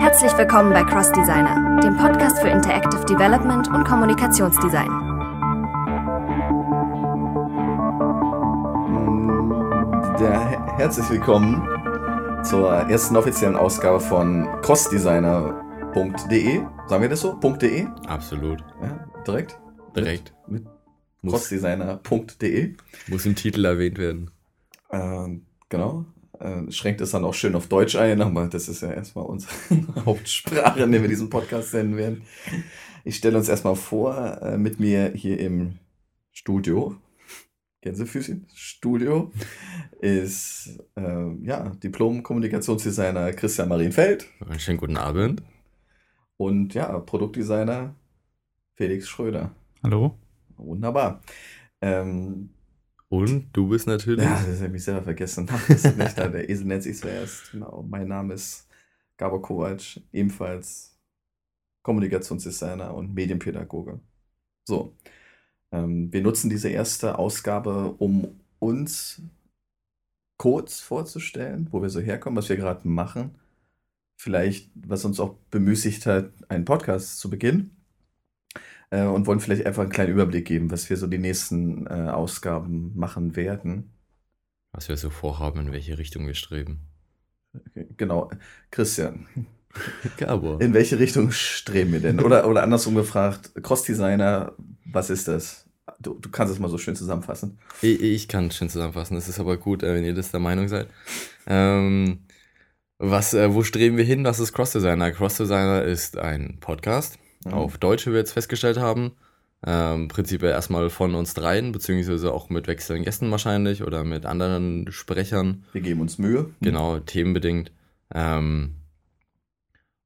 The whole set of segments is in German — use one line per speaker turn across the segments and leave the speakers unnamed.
Herzlich willkommen bei Cross Designer, dem Podcast für Interactive Development und Kommunikationsdesign.
Ja, herzlich willkommen zur ersten offiziellen Ausgabe von crossdesigner.de. Sagen wir das so? .de?
Absolut.
Ja, direkt?
Direkt.
Mit, mit crossdesigner.de.
Muss im Titel erwähnt werden.
Ähm, genau. Äh, schränkt es dann auch schön auf Deutsch ein, aber das ist ja erstmal unsere Hauptsprache, in der wir diesen Podcast senden werden. Ich stelle uns erstmal vor, äh, mit mir hier im Studio, Gänsefüßchen, Studio, ist äh, ja, Diplom-Kommunikationsdesigner Christian Marienfeld.
Einen schönen guten Abend.
Und ja, Produktdesigner Felix Schröder.
Hallo.
Wunderbar. Ähm,
und du bist natürlich.
Ja, das habe ich selber vergessen. Das ist nicht da. Der Esel nennt sich zuerst. Genau. Mein Name ist Gabor Kovac, ebenfalls Kommunikationsdesigner und Medienpädagoge. So. Ähm, wir nutzen diese erste Ausgabe, um uns kurz vorzustellen, wo wir so herkommen, was wir gerade machen. Vielleicht, was uns auch bemüßigt hat, einen Podcast zu beginnen äh, und wollen vielleicht einfach einen kleinen Überblick geben, was wir so die nächsten äh, Ausgaben machen werden.
Was wir so vorhaben, in welche Richtung wir streben.
Genau. Christian.
Gabor.
In welche Richtung streben wir denn? Oder, oder andersrum gefragt, Cross-Designer, was ist das? Du, du kannst es mal so schön zusammenfassen.
Ich, ich kann es schön zusammenfassen. Es ist aber gut, äh, wenn ihr das der Meinung seid. Ähm, was, äh, wo streben wir hin? Was ist Cross-Designer? Cross-Designer ist ein Podcast mhm. auf Deutsch, wie wir jetzt festgestellt haben. Ähm, prinzipiell erstmal von uns dreien, beziehungsweise auch mit wechselnden Gästen wahrscheinlich oder mit anderen Sprechern.
Wir geben uns Mühe.
Genau, themenbedingt. Ähm,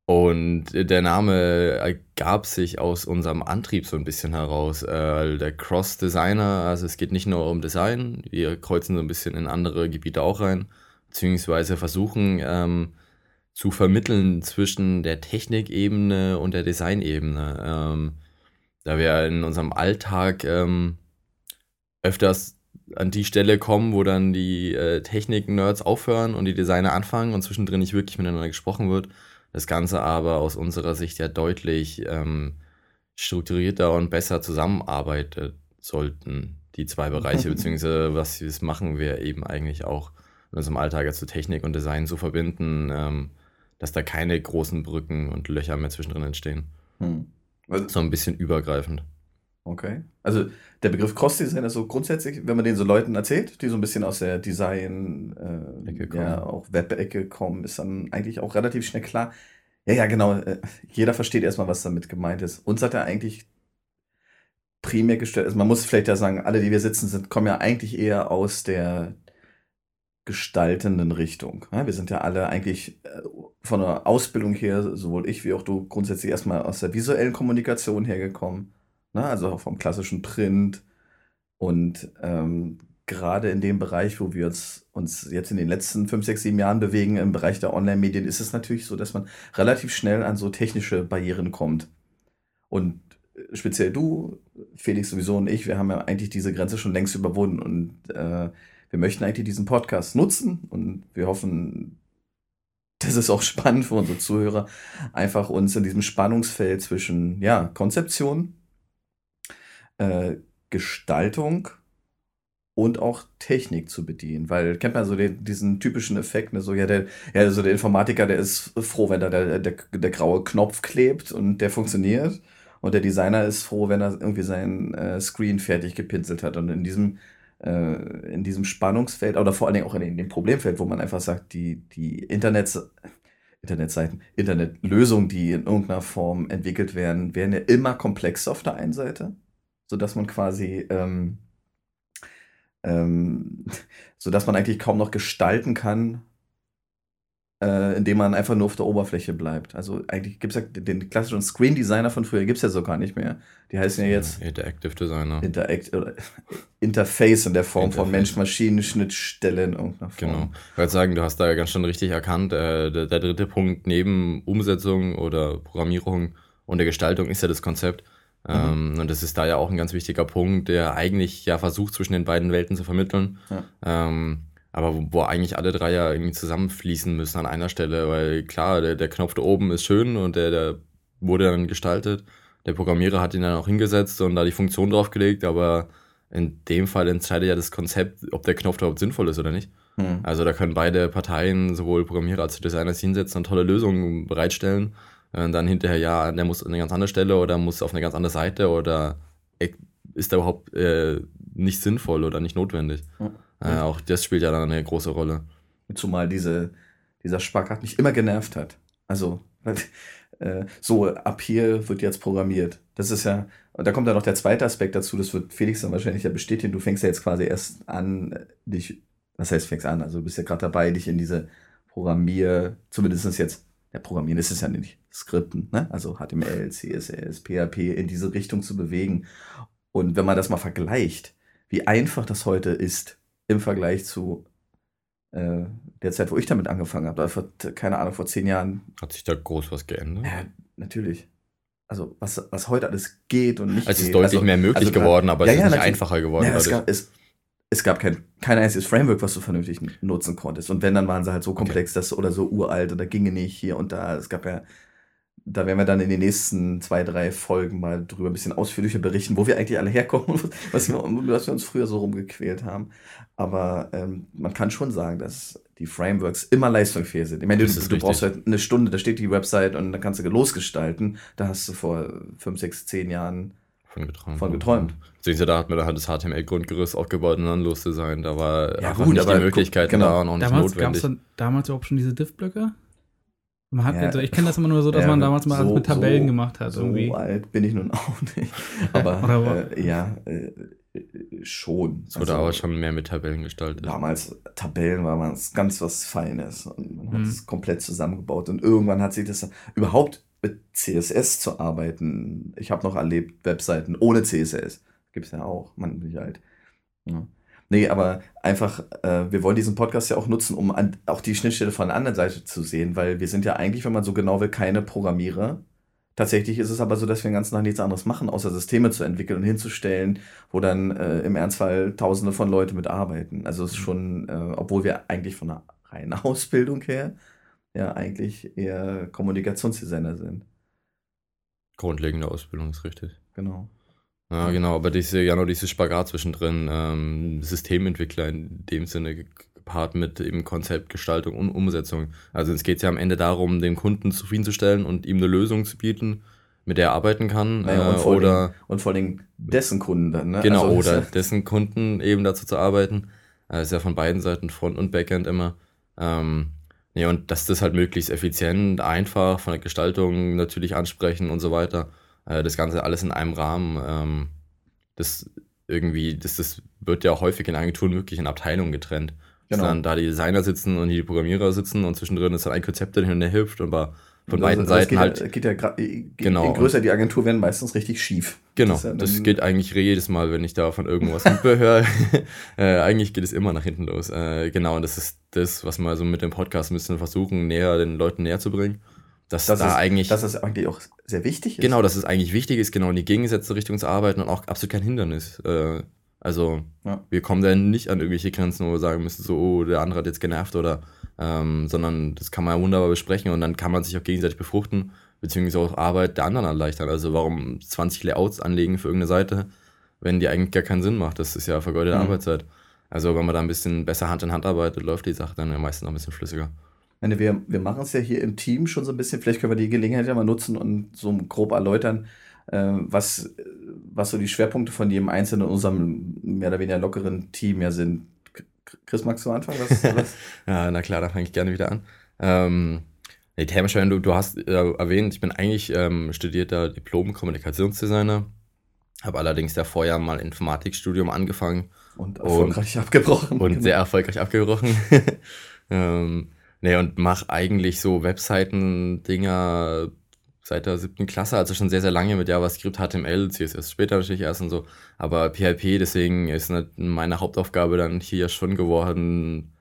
und der Name ergab sich aus unserem Antrieb so ein bisschen heraus. Äh, der Cross-Designer, also es geht nicht nur um Design, wir kreuzen so ein bisschen in andere Gebiete auch rein, beziehungsweise versuchen ähm, zu vermitteln zwischen der Technikebene und der Designebene. Ähm, da wir in unserem Alltag ähm, öfters an die Stelle kommen, wo dann die äh, Technik-Nerds aufhören und die Designer anfangen und zwischendrin nicht wirklich miteinander gesprochen wird. Das Ganze aber aus unserer Sicht ja deutlich ähm, strukturierter und besser zusammenarbeiten sollten, die zwei Bereiche, beziehungsweise was das machen wir eben eigentlich auch in unserem Alltag, also Technik und Design zu verbinden, ähm, dass da keine großen Brücken und Löcher mehr zwischendrin entstehen. Hm. Also, so ein bisschen übergreifend.
Okay. Also der Begriff Cross-Design ist so grundsätzlich, wenn man den so Leuten erzählt, die so ein bisschen aus der Design, äh, ja, auch Web-Ecke kommen, ist dann eigentlich auch relativ schnell klar. Ja, ja, genau. Äh, jeder versteht erstmal, was damit gemeint ist. Uns hat er eigentlich primär gestellt, also man muss vielleicht ja sagen, alle, die wir sitzen, sind, kommen ja eigentlich eher aus der gestaltenden Richtung. Wir sind ja alle eigentlich äh, von der Ausbildung her, sowohl ich wie auch du, grundsätzlich erstmal aus der visuellen Kommunikation hergekommen. Ne? Also vom klassischen Print. Und ähm, gerade in dem Bereich, wo wir uns, uns jetzt in den letzten fünf, sechs, sieben Jahren bewegen, im Bereich der Online-Medien, ist es natürlich so, dass man relativ schnell an so technische Barrieren kommt. Und äh, speziell du, Felix sowieso und ich, wir haben ja eigentlich diese Grenze schon längst überwunden und äh, wir möchten eigentlich diesen Podcast nutzen und wir hoffen, das ist auch spannend für unsere Zuhörer, einfach uns in diesem Spannungsfeld zwischen ja, Konzeption, äh, Gestaltung und auch Technik zu bedienen. Weil kennt man so den, diesen typischen Effekt, ne? so ja, der, ja, so der Informatiker, der ist froh, wenn da der, der, der graue Knopf klebt und der funktioniert. Und der Designer ist froh, wenn er irgendwie sein äh, Screen fertig gepinselt hat. Und in diesem äh, in diesem Spannungsfeld oder vor allen Dingen auch in, dem Problemfeld, wo man einfach sagt, die, die Internets, Internetseiten, Internetlösungen, die in irgendeiner Form entwickelt werden, werden ja immer komplexer auf der einen Seite, sodass man quasi, ähm, ähm, sodass man eigentlich kaum noch gestalten kann, äh, indem man einfach nur auf der Oberfläche bleibt. Also eigentlich gibt es ja den klassischen Screen Designer von früher gibt es ja so gar nicht mehr. Die heißen ja jetzt
Interactive Designer.
Interact oder Interface in der Form Interface. von Mensch-Maschinen-Schnittstelle in irgendeiner Form.
Genau. Ich würde sagen, du hast da ganz schön richtig erkannt. Äh, der, der dritte Punkt neben Umsetzung oder Programmierung und der Gestaltung ist ja das Konzept. Ähm, und das ist da ja auch ein ganz wichtiger Punkt, der eigentlich ja versucht, zwischen den beiden Welten zu vermitteln. Ja. Ähm, aber wo, wo, eigentlich alle drei ja irgendwie zusammenfließen müssen an einer Stelle, weil klar, der, der Knopf da oben ist schön und der, der wurde dann gestaltet. Der Programmierer hat ihn dann auch hingesetzt und da die Funktion draufgelegt, aber in dem Fall entscheidet ja das Konzept, ob der Knopf überhaupt sinnvoll ist oder nicht. Hm. Also da können beide Parteien, sowohl Programmierer als auch Designer, hinsetzen und tolle Lösungen bereitstellen. Und dann hinterher, ja, der muss an eine ganz andere Stelle oder muss auf eine ganz andere Seite oder ist da überhaupt äh, nicht sinnvoll oder nicht notwendig. Hm. Äh, auch das spielt ja dann eine große Rolle.
Zumal diese, dieser Spagat mich immer genervt hat. Also, äh, so, ab hier wird jetzt programmiert. Das ist ja, und da kommt dann noch der zweite Aspekt dazu, das wird Felix dann wahrscheinlich ja bestätigen. Du fängst ja jetzt quasi erst an, dich, was heißt fängst an? Also du bist ja gerade dabei, dich in diese Programmier, zumindest jetzt, ja, Programmieren ist es ja nicht, Skripten, ne? Also HTML, CSS, PHP in diese Richtung zu bewegen. Und wenn man das mal vergleicht, wie einfach das heute ist im Vergleich zu äh, der Zeit, wo ich damit angefangen habe, vor, keine Ahnung, vor zehn Jahren.
Hat sich da groß was geändert?
Ja, natürlich. Also, was, was heute alles geht und nicht
Es ist deutlich also, mehr möglich also, geworden, aber ja, es ist ja, nicht einfacher geworden. Ja,
es, gab, es, es gab kein, kein einziges Framework, was du vernünftig nutzen konntest. Und wenn, dann waren sie halt so komplex okay. dass, oder so uralt oder ginge nicht hier und da. Es gab ja da werden wir dann in den nächsten zwei, drei Folgen mal drüber ein bisschen ausführlicher berichten, wo wir eigentlich alle herkommen, was wir, was wir uns früher so rumgequält haben. Aber ähm, man kann schon sagen, dass die Frameworks immer leistungsfähig sind. Ich meine, du, du brauchst halt eine Stunde, da steht die Website und dann kannst du losgestalten. Da hast du vor fünf, sechs, zehn Jahren
von geträumt.
Von geträumt.
Beziehungsweise da hat man dann das HTML-Grundgerüst aufgebaut und dann loszusein. Da war ja, gut, nicht die Möglichkeit genau. da und auch
nicht damals notwendig. Gab es damals überhaupt schon diese Div-Blöcke? Man hat ja, also ich kenne das immer nur so, dass ja, man damals mal so, mit Tabellen so, gemacht hat.
So irgendwie. alt bin ich nun auch nicht. Aber äh, ja, äh, schon.
Es wurde also, aber schon mehr mit Tabellen gestaltet.
Damals, Tabellen war man ganz was Feines. Und man hat es mhm. komplett zusammengebaut. Und irgendwann hat sich das überhaupt mit CSS zu arbeiten. Ich habe noch erlebt, Webseiten ohne CSS. Gibt es ja auch, man nicht halt. Ja. Nee, aber einfach, äh, wir wollen diesen Podcast ja auch nutzen, um an, auch die Schnittstelle von der anderen Seite zu sehen, weil wir sind ja eigentlich, wenn man so genau will, keine Programmierer. Tatsächlich ist es aber so, dass wir den ganzen Tag nichts anderes machen, außer Systeme zu entwickeln und hinzustellen, wo dann äh, im Ernstfall Tausende von Leuten mitarbeiten. Also es ist schon, äh, obwohl wir eigentlich von einer reinen Ausbildung her ja eigentlich eher Kommunikationsdesigner sind.
Grundlegende Ausbildung ist richtig.
Genau.
Ja, genau, aber diese, ja, noch dieses Spagat zwischendrin, ähm, Systementwickler in dem Sinne gepaart mit eben Konzeptgestaltung und Umsetzung. Also es geht ja am Ende darum, den Kunden zufriedenzustellen und ihm eine Lösung zu bieten, mit der er arbeiten kann.
Naja, und, äh, oder, den, und vor allem dessen Kunden dann, ne?
Genau, also, oder dessen Kunden eben dazu zu arbeiten. Das ist ja von beiden Seiten, Front und Backend immer. Ähm, ja, und dass das halt möglichst effizient, einfach, von der Gestaltung natürlich ansprechen und so weiter äh, das Ganze alles in einem Rahmen. Ähm, das irgendwie, das, das wird ja häufig in Agenturen wirklich in Abteilungen getrennt. Genau. Dass dann da die Designer sitzen und die Programmierer sitzen und zwischendrin ist dann ein Konzept, der hin und her hüpft und war von beiden also, Seiten
halt.
Ja,
geht ja genau. Je größer die Agentur werden, meistens richtig schief.
Genau, das, ja das geht eigentlich jedes Mal, wenn ich da von irgendwas höre. äh, eigentlich geht es immer nach hinten los. Äh, genau, und das ist das, was wir so mit dem Podcast ein bisschen versuchen, näher den Leuten näher zu bringen. Dass das da
ist,
eigentlich.
Dass es eigentlich auch sehr wichtig ist.
Genau, dass es eigentlich wichtig ist, genau in die gegengesetzte Richtung zu arbeiten und auch absolut kein Hindernis. Äh, also, ja. wir kommen da nicht an irgendwelche Grenzen, wo wir sagen müssen, so, oh, der andere hat jetzt genervt oder, ähm, sondern das kann man ja wunderbar besprechen und dann kann man sich auch gegenseitig befruchten, beziehungsweise auch Arbeit der anderen erleichtern. Also, warum 20 Layouts anlegen für irgendeine Seite, wenn die eigentlich gar keinen Sinn macht? Das ist ja vergeudete mhm. Arbeitszeit. Also, wenn man da ein bisschen besser Hand in Hand arbeitet, läuft die Sache dann ja meistens noch ein bisschen flüssiger
meine, wir, wir machen es ja hier im Team schon so ein bisschen. Vielleicht können wir die Gelegenheit ja mal nutzen und so grob erläutern, äh, was, was so die Schwerpunkte von jedem Einzelnen in unserem mehr oder weniger lockeren Team ja sind. Chris, magst du anfangen? Was,
was? ja, na klar, da fange ich gerne wieder an. Ähm, nee, Themschein, du, du hast äh, erwähnt, ich bin eigentlich ähm, studierter Diplom-Kommunikationsdesigner, habe allerdings ja vorher mal Informatikstudium angefangen.
Und erfolgreich und, abgebrochen.
Und genau. sehr erfolgreich abgebrochen. ähm, Nee, und mach eigentlich so Webseiten-Dinger seit der siebten Klasse, also schon sehr, sehr lange mit JavaScript, HTML, CSS später natürlich erst und so. Aber PHP, deswegen ist meine Hauptaufgabe dann hier schon geworden.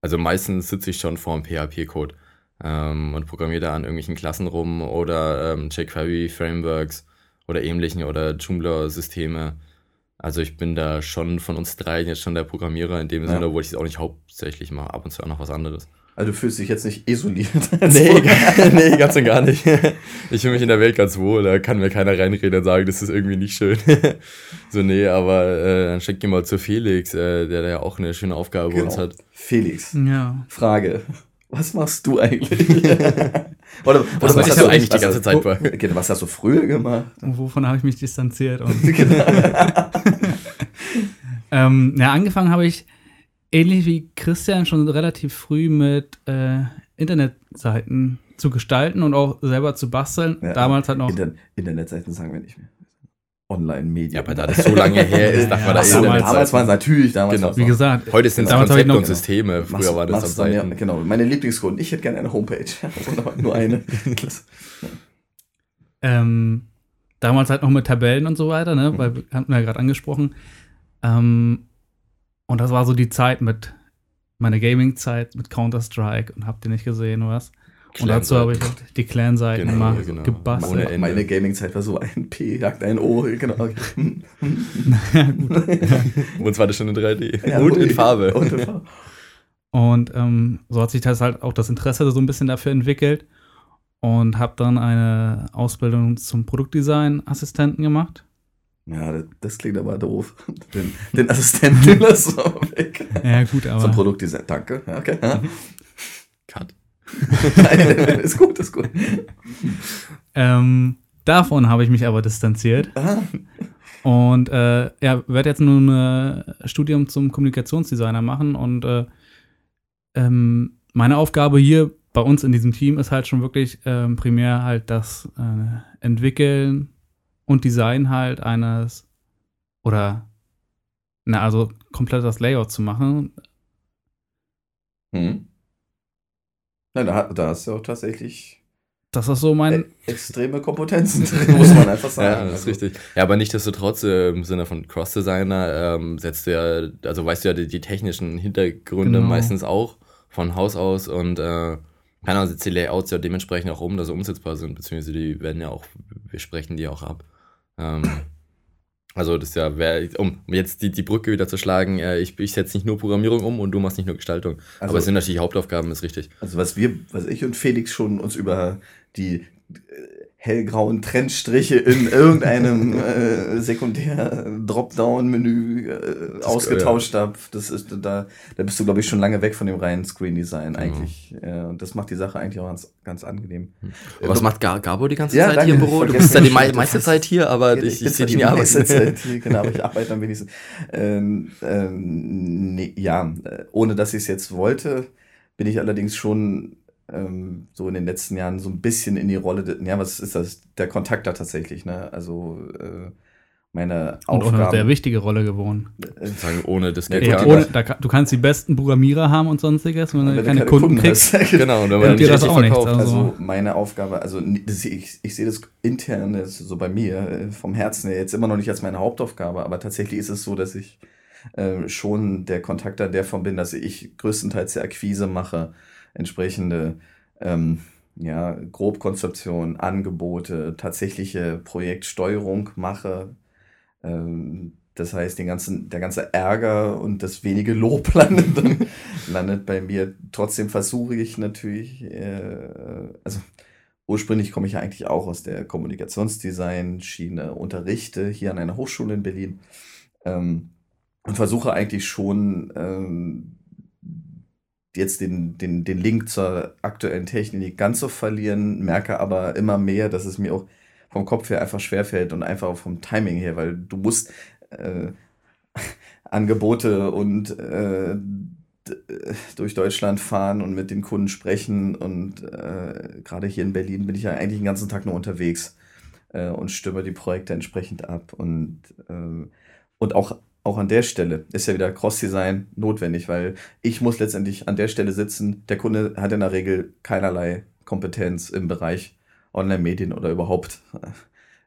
Also meistens sitze ich schon vor dem PHP-Code ähm, und programmiere da an irgendwelchen Klassen rum oder ähm, jQuery-Frameworks oder ähnlichen oder Joomla-Systeme. Also ich bin da schon von uns dreien jetzt schon der Programmierer in dem ja. Sinne, wo ich es auch nicht hauptsächlich mache, ab und zu auch noch was anderes.
Also du fühlst dich jetzt nicht isoliert.
nee, nee, ganz und gar nicht. Ich fühle mich in der Welt ganz wohl, da kann mir keiner reinreden und sagen, das ist irgendwie nicht schön. so, nee, aber äh, dann schick dir mal zu Felix, äh, der da ja auch eine schöne Aufgabe genau. bei uns hat.
Felix.
Ja.
Frage. Was machst du eigentlich?
oder, oder was, was hast du eigentlich die ganze Zeit
bei? Was hast du früher gemacht?
Und wovon habe ich mich distanziert? genau. ähm, ja, angefangen habe ich ähnlich wie Christian schon relativ früh mit äh, Internetseiten zu gestalten und auch selber zu basteln. Ja, Damals hat noch.
Inter Internetseiten sagen wir nicht mehr. Online-Medien.
Ja, aber da das so lange her ist, dachte man
da ja, damals, damals waren es natürlich damals.
Genau. Wie gesagt,
heute sind es Konzepte und Systeme. Früher
machst,
war das
am Seiten. Ja, genau. Meine Lieblingskunden. Ich hätte gerne eine Homepage. nur eine.
ähm, damals halt noch mit Tabellen und so weiter, ne? Weil wir hatten ja gerade angesprochen. Ähm, und das war so die Zeit mit meiner Gaming-Zeit mit Counter-Strike und habt ihr nicht gesehen, was? Und dazu habe ich halt die Clan-Seiten genau, mal genau. gebastelt.
Meine, meine Gaming-Zeit war so ein P, jagt ein O, genau.
naja, gut. und zwar das schon in 3D. Ja, und, in Farbe. und in Farbe.
Und ähm, so hat sich das halt auch das Interesse so ein bisschen dafür entwickelt und habe dann eine Ausbildung zum Produktdesign-Assistenten gemacht.
Ja, das, das, klingt aber doof. Den, den Assistenten lassen wir weg.
Ja, gut, aber.
Zum Produktdesign. Danke. Ja, okay. Ja.
Cut.
ist gut, ist gut.
Ähm, davon habe ich mich aber distanziert. Aha. Und äh, ja, werde jetzt nun ein Studium zum Kommunikationsdesigner machen und äh, ähm, meine Aufgabe hier bei uns in diesem Team ist halt schon wirklich ähm, primär halt das äh, Entwickeln und Design halt eines oder na, also komplett das Layout zu machen.
Hm. Nein, da, da hast du auch tatsächlich
das ist so mein. E
extreme Kompetenzen, muss man einfach sagen.
ja, das ist also. richtig. Ja, aber nichtsdestotrotz, äh, im Sinne von Cross-Designer, ähm, setzt du ja, also weißt du ja die, die technischen Hintergründe genau. meistens auch von Haus aus und äh, keine Ahnung, setzt die Layouts ja dementsprechend auch um, dass sie umsetzbar sind, beziehungsweise die werden ja auch, wir sprechen die auch ab. Ähm, also das ist ja, wär, um jetzt die, die Brücke wieder zu schlagen, äh, ich, ich setze nicht nur Programmierung um und du machst nicht nur Gestaltung. Also, Aber es sind natürlich Hauptaufgaben, ist richtig.
Also was wir, was ich und Felix schon uns über die hellgrauen Trendstriche in irgendeinem äh, Sekundär-Dropdown-Menü äh, ausgetauscht ja. habe. Das ist da, da bist du, glaube ich, schon lange weg von dem reinen Screen-Design genau. eigentlich. Äh, und das macht die Sache eigentlich auch ganz, ganz angenehm.
Hm. Was macht Gabo die ganze ja, Zeit danke, hier im Büro? Du bist ja die me meiste Zeit hier, aber ich, ich, ich sehe dich nie arbeiten. Zeit
hier, genau, aber ich arbeite am wenigsten. Ähm, ähm, nee, ja, äh, ohne dass ich es jetzt wollte, bin ich allerdings schon ähm, so in den letzten Jahren so ein bisschen in die Rolle, de, ja, was ist das? Der Kontakt da tatsächlich, ne? Also äh, meine
Aufgaben. Und eine sehr wichtige Rolle geworden.
Äh, sagen, ohne das
geht ja, ohne, da, Du kannst die besten Programmierer haben und sonstiges, wenn, wenn du keine, keine Kunden, Kunden kriegst.
genau, und wenn man
dir das auch nicht. Also.
also meine Aufgabe, also ich, ich sehe das intern das so bei mir äh, vom Herzen her jetzt immer noch nicht als meine Hauptaufgabe, aber tatsächlich ist es so, dass ich äh, schon der Kontakter davon bin, dass ich größtenteils die Akquise mache entsprechende ähm, ja, Grobkonzeption, Angebote, tatsächliche Projektsteuerung mache. Ähm, das heißt, den ganzen, der ganze Ärger und das wenige Lob landet, landet bei mir. Trotzdem versuche ich natürlich, äh, also ursprünglich komme ich ja eigentlich auch aus der Kommunikationsdesign-Schiene, unterrichte hier an einer Hochschule in Berlin ähm, und versuche eigentlich schon ähm, jetzt den, den, den Link zur aktuellen Technik ganz so verlieren, merke aber immer mehr, dass es mir auch vom Kopf her einfach schwerfällt und einfach vom Timing her, weil du musst äh, Angebote und äh, durch Deutschland fahren und mit den Kunden sprechen und äh, gerade hier in Berlin bin ich ja eigentlich den ganzen Tag nur unterwegs äh, und stimme die Projekte entsprechend ab und, äh, und auch auch an der Stelle ist ja wieder Cross-Design notwendig, weil ich muss letztendlich an der Stelle sitzen. Der Kunde hat in der Regel keinerlei Kompetenz im Bereich Online-Medien oder überhaupt äh,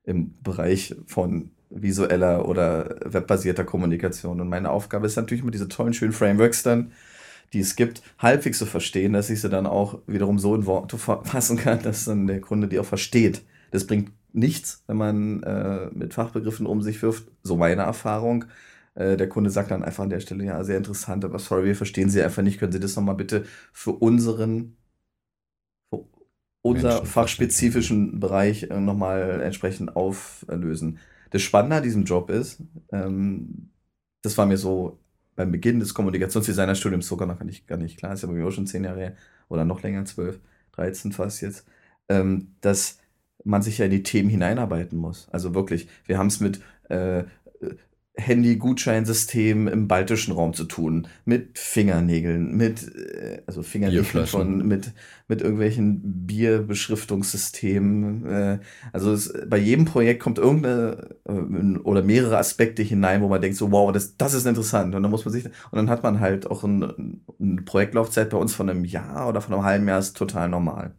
im Bereich von visueller oder webbasierter Kommunikation. Und meine Aufgabe ist natürlich mit diese tollen, schönen Frameworks dann, die es gibt, halbwegs zu verstehen, dass ich sie dann auch wiederum so in Worte fassen kann, dass dann der Kunde die auch versteht. Das bringt nichts, wenn man äh, mit Fachbegriffen um sich wirft. So meine Erfahrung. Äh, der Kunde sagt dann einfach an der Stelle, ja, sehr interessant, aber sorry, wir verstehen Sie einfach nicht. Können Sie das nochmal bitte für unseren, für unser fachspezifischen Bereich äh, nochmal entsprechend auflösen? Das Spannende an diesem Job ist, ähm, das war mir so beim Beginn des Kommunikationsdesignerstudiums sogar noch gar nicht, gar nicht klar, ist ja bei mir auch schon zehn Jahre her oder noch länger, zwölf, dreizehn fast jetzt, ähm, dass man sich ja in die Themen hineinarbeiten muss. Also wirklich, wir haben es mit äh, Handy-Gutscheinsystem im baltischen Raum zu tun, mit Fingernägeln, mit, äh, also Fingernägeln von, mit, mit irgendwelchen Bierbeschriftungssystemen. Äh, also es, bei jedem Projekt kommt irgendeine äh, oder mehrere Aspekte hinein, wo man denkt so, wow, das, das ist interessant. Und dann muss man sich, und dann hat man halt auch ein, eine Projektlaufzeit bei uns von einem Jahr oder von einem halben Jahr ist total normal.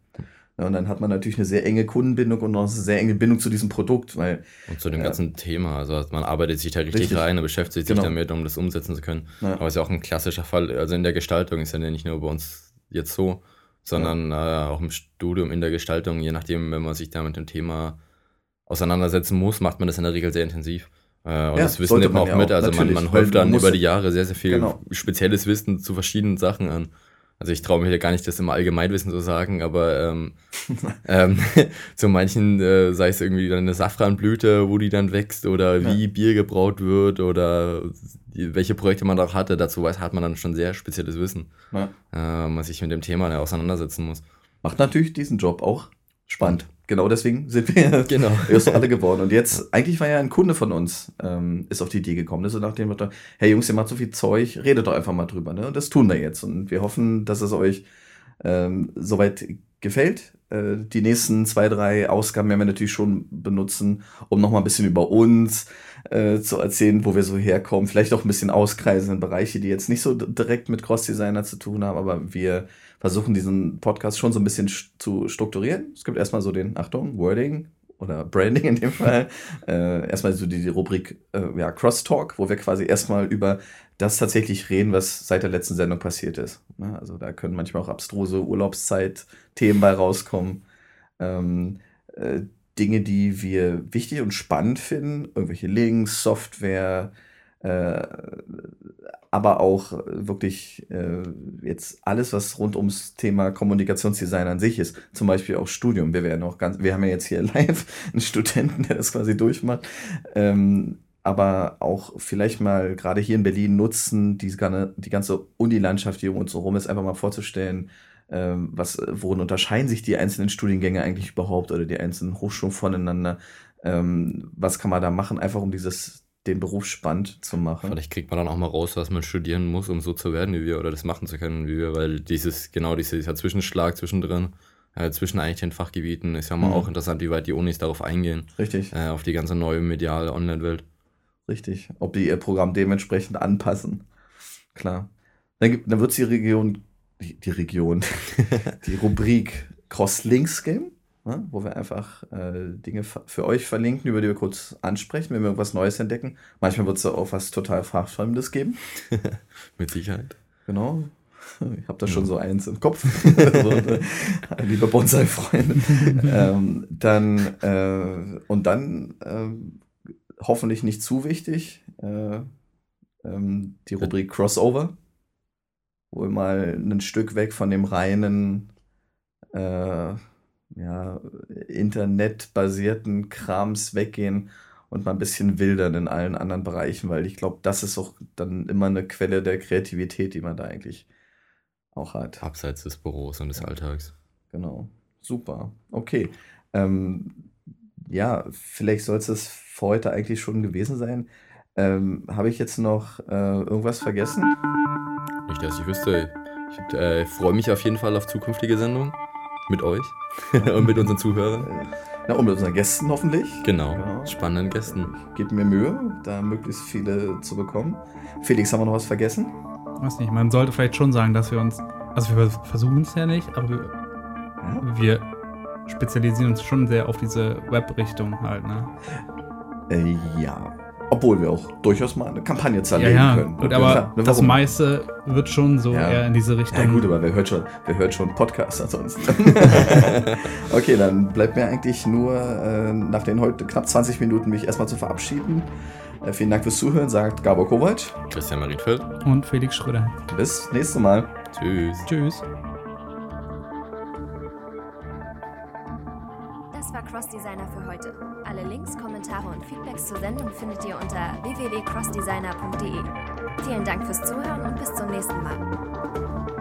Ja, und dann hat man natürlich eine sehr enge Kundenbindung und noch eine sehr enge Bindung zu diesem Produkt. Weil,
und zu dem äh, ganzen Thema. Also man arbeitet sich da richtig, richtig. rein und beschäftigt sich genau. damit, um das umsetzen zu können. Ja. Aber es ist ja auch ein klassischer Fall. Also in der Gestaltung ist ja nicht nur bei uns jetzt so, sondern ja. äh, auch im Studium, in der Gestaltung, je nachdem, wenn man sich da mit dem Thema auseinandersetzen muss, macht man das in der Regel sehr intensiv. Äh, und das Wissen nimmt man auch mit. Also man, man häuft dann über die Jahre sehr, sehr viel genau. spezielles Wissen zu verschiedenen Sachen an. Also ich traue mich ja gar nicht, das im Allgemeinwissen zu sagen, aber ähm, ähm, zu manchen, äh, sei es irgendwie dann eine Safranblüte, wo die dann wächst oder wie ja. Bier gebraut wird oder welche Projekte man auch hatte, dazu weiß, hat man dann schon sehr spezielles Wissen, ja. äh, man sich mit dem Thema auseinandersetzen muss.
Macht natürlich diesen Job auch spannend genau deswegen sind wir genau. erst alle geworden. Und jetzt, eigentlich war ja ein Kunde von uns, ähm, ist auf die Idee gekommen, ne? so nach dem Motto, hey Jungs, ihr macht so viel Zeug, redet doch einfach mal drüber. Ne? Und das tun wir jetzt. Und wir hoffen, dass es euch ähm, soweit gefällt. Äh, die nächsten zwei, drei Ausgaben werden wir natürlich schon benutzen, um nochmal ein bisschen über uns äh, zu erzählen, wo wir so herkommen. Vielleicht auch ein bisschen auskreisen in Bereiche, die jetzt nicht so direkt mit Cross-Designer zu tun haben, aber wir versuchen diesen Podcast schon so ein bisschen zu strukturieren. Es gibt erstmal so den, Achtung, Wording oder Branding in dem Fall. äh, erstmal so die, die Rubrik äh, ja, Crosstalk, wo wir quasi erstmal über das tatsächlich reden, was seit der letzten Sendung passiert ist. Ja, ne, also da können manchmal auch abstruse Urlaubszeit-Themen bei rauskommen. Ähm, äh, Dinge, die wir wichtig und spannend finden, irgendwelche Links, Software, aber auch wirklich äh, jetzt alles, was rund ums Thema Kommunikationsdesign an sich ist. Zum Beispiel auch Studium. Wir werden auch ganz, wir haben ja jetzt hier live einen Studenten, der das quasi durchmacht. Ähm, aber auch vielleicht mal gerade hier in Berlin nutzen, die, die ganze Unilandschaft, die um uns herum ist, einfach mal vorzustellen, ähm, was, worin unterscheiden sich die einzelnen Studiengänge eigentlich überhaupt oder die einzelnen Hochschulen voneinander. Ähm, was kann man da machen, einfach um dieses den Beruf spannend zu machen.
Vielleicht kriegt man dann auch mal raus, was man studieren muss, um so zu werden wie wir oder das machen zu können wie wir, weil dieses, genau dieser Zwischenschlag zwischendrin, äh, zwischen eigentlich den Fachgebieten, ist ja mal mhm. auch interessant, wie weit die Unis darauf eingehen.
Richtig.
Äh, auf die ganze neue mediale Online-Welt.
Richtig. Ob die ihr Programm dementsprechend anpassen. Klar. Dann, dann wird es die Region, die, die Region, die Rubrik Cross-Links geben ne? wo wir einfach äh, Dinge für euch verlinken, über die wir kurz ansprechen, wenn wir irgendwas Neues entdecken. Manchmal wird es auch was total Fachfremdes geben.
Mit Sicherheit.
Genau. Ich habe da schon so eins im Kopf. so, äh, liebe Bonsai-Freunde. ähm, dann, äh, und dann äh, hoffentlich nicht zu wichtig, äh, ähm, die Rubrik Crossover, wo wir mal ein Stück weg von dem reinen äh, ja, internetbasierten Krams weggehen und mal ein bisschen wildern in allen anderen Bereichen, weil ich glaube, das ist auch dann immer eine Quelle der Kreativität, die man da eigentlich auch hat.
Abseits des Büros und des Alltags.
Genau. Super. Okay. Ähm, ja, vielleicht soll es das für heute eigentlich schon gewesen sein. Ähm, Habe ich jetzt noch äh, irgendwas vergessen?
Nicht, dass ich wüsste. Ich äh, freue mich auf jeden Fall auf zukünftige Sendungen. Mit euch und mit unseren Zuhörern.
Ja, und mit unseren Gästen hoffentlich.
Genau, ja. spannenden Gästen.
Ich gebe mir Mühe, da möglichst viele zu bekommen. Felix, haben wir noch was vergessen?
Weiß nicht, man sollte vielleicht schon sagen, dass wir uns, also wir versuchen es ja nicht, aber wir, ja. wir spezialisieren uns schon sehr auf diese Web-Richtung halt, ne?
Äh, ja. Obwohl wir auch durchaus mal eine Kampagne
Ja,
zerlegen
ja.
können.
Gut,
Ja,
aber.
Ne,
das meiste wird schon so
Ja.
eher in diese Richtung.
Ja gut, aber wer hört schon, wer hört schon Podcasts ansonsten? okay, dann bleibt mir eigentlich nur äh, nach den heute knapp 20 Minuten mich erstmal zu verabschieden. Äh, vielen Dank fürs Zuhören, sagt Gabor Kovac.
Christian Marienfeld.
Und Felix Schröder.
Bis nächstes Mal.
Tschüss.
Tschüss.
Das war Cross Designer für heute. Alle Links, Kommentare und Feedbacks zur Sendung findet ihr unter www.crossdesigner.de. Vielen Dank fürs Zuhören und bis zum nächsten Mal.